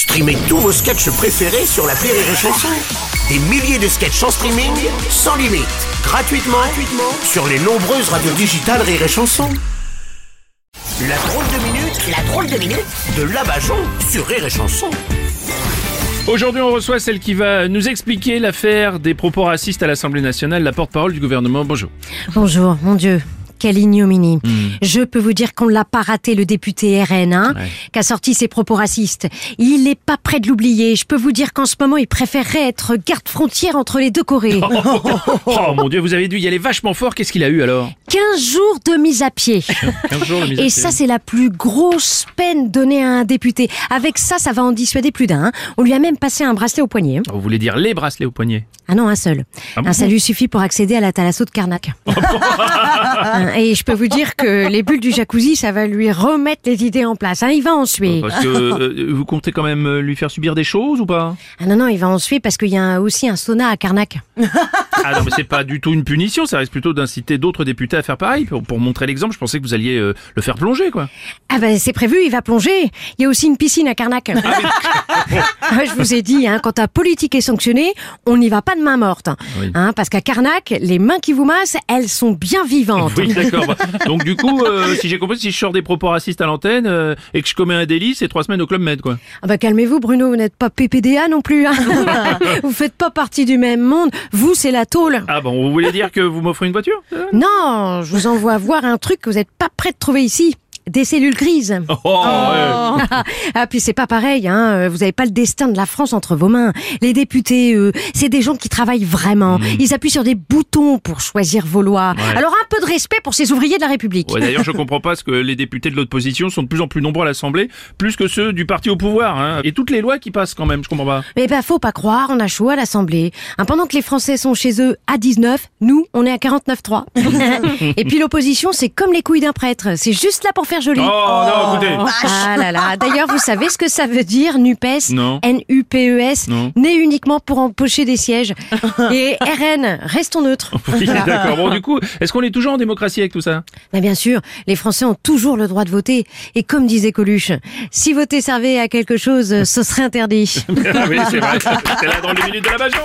Streamez tous vos sketchs préférés sur la Rire et Chanson. Des milliers de sketchs en streaming, sans limite, gratuitement, gratuitement sur les nombreuses radios digitales Rire et Chanson. La drôle de minute, la drôle de minute de Labajon sur Rire et Chanson. Aujourd'hui, on reçoit celle qui va nous expliquer l'affaire des propos racistes à l'Assemblée nationale, la porte-parole du gouvernement. Bonjour. Bonjour, mon Dieu. Quelle ignominie. Je peux vous dire qu'on ne l'a pas raté, le député RN, hein, Ouais. qui a sorti ses propos racistes. Il n'est pas prêt de l'oublier. Je peux vous dire qu'en ce moment, il préférerait être garde-frontière entre les deux Corées. Oh mon dieu, vous avez dû y aller vachement fort. Qu'est-ce qu'il a eu alors? 15 jours de mise à pied. 15 jours de mise à Et pied. ça, c'est la plus grosse peine donnée à un député. Avec ça, ça va en dissuader plus d'un. hein. On lui a même passé un bracelet au poignet. hein. Vous voulez dire les bracelets au poignet? Ah non, un seul. Ah bon? un salut suffit pour accéder à la thalasso de Carnac. Hein, Et je peux vous dire que les bulles du jacuzzi, ça va lui remettre les idées en place. hein. Il va en suer. Parce que euh, vous comptez quand même euh, lui faire subir des choses ou pas? Ah non, non, il va en suer parce qu'il y a aussi un sauna à Carnac. Ah non, mais c'est pas du tout une punition. Ça risque plutôt d'inciter d'autres députés à faire pareil. Pour, pour montrer l'exemple, je pensais que vous alliez euh, le faire plonger, quoi. Ah ben c'est prévu, il va plonger. Il y a aussi une piscine à Carnac. Ah, je vous ai dit, hein, quand ta politique est sanctionnée, on n'y va pas de main morte. Oui. Hein, parce qu'à Carnac, les mains qui vous massent, elles sont bien vivantes. Oui, d'accord. Donc du coup, euh, si j'ai compris, si je sors des propos racistes à l'antenne euh, et que je commets un délit, c'est trois semaines au club med, quoi. Ah bah calmez-vous Bruno, vous n'êtes pas PPDA non plus. Hein. vous faites pas partie du même monde. Vous, c'est la tôle. Ah bon, vous voulez dire que vous m'offrez une voiture ça Non, je vous envoie voir un truc que vous n'êtes pas prêt de trouver ici. Des cellules grises. Oh, ouais. ah puis c'est pas pareil, hein. Vous avez pas le destin de la France entre vos mains. Les députés, eux, c'est des gens qui travaillent vraiment. Ils appuient sur des boutons pour choisir vos lois. Ouais. Alors un peu de respect pour ces ouvriers de la République. Ouais, D'ailleurs, je comprends pas ce que les députés de l'opposition sont de plus en plus nombreux à l'Assemblée, plus que ceux du parti au pouvoir. Hein. Et toutes les lois qui passent quand même, je comprends pas. Mais ben faut pas croire, on a chaud à l'Assemblée. Hein, pendant que les Français sont chez eux à 19, nous on est à 49,3. Et puis l'opposition, c'est comme les couilles d'un prêtre, c'est juste là pour faire joli. Oh, non, écoutez. Ah là là. D'ailleurs, vous savez ce que ça veut dire, NUPES Non. N-U-P-E-S Non. Né uniquement pour empocher des sièges. Et RN, restons neutres. Oui, d'accord. Bon, du coup, est-ce qu'on est toujours en démocratie avec tout ça? Mais bien sûr, les Français ont toujours le droit de voter. Et comme disait Coluche, si voter servait à quelque chose, ce serait interdit. Ah oui, c'est vrai. C'est là dans les minutes de la Bajon.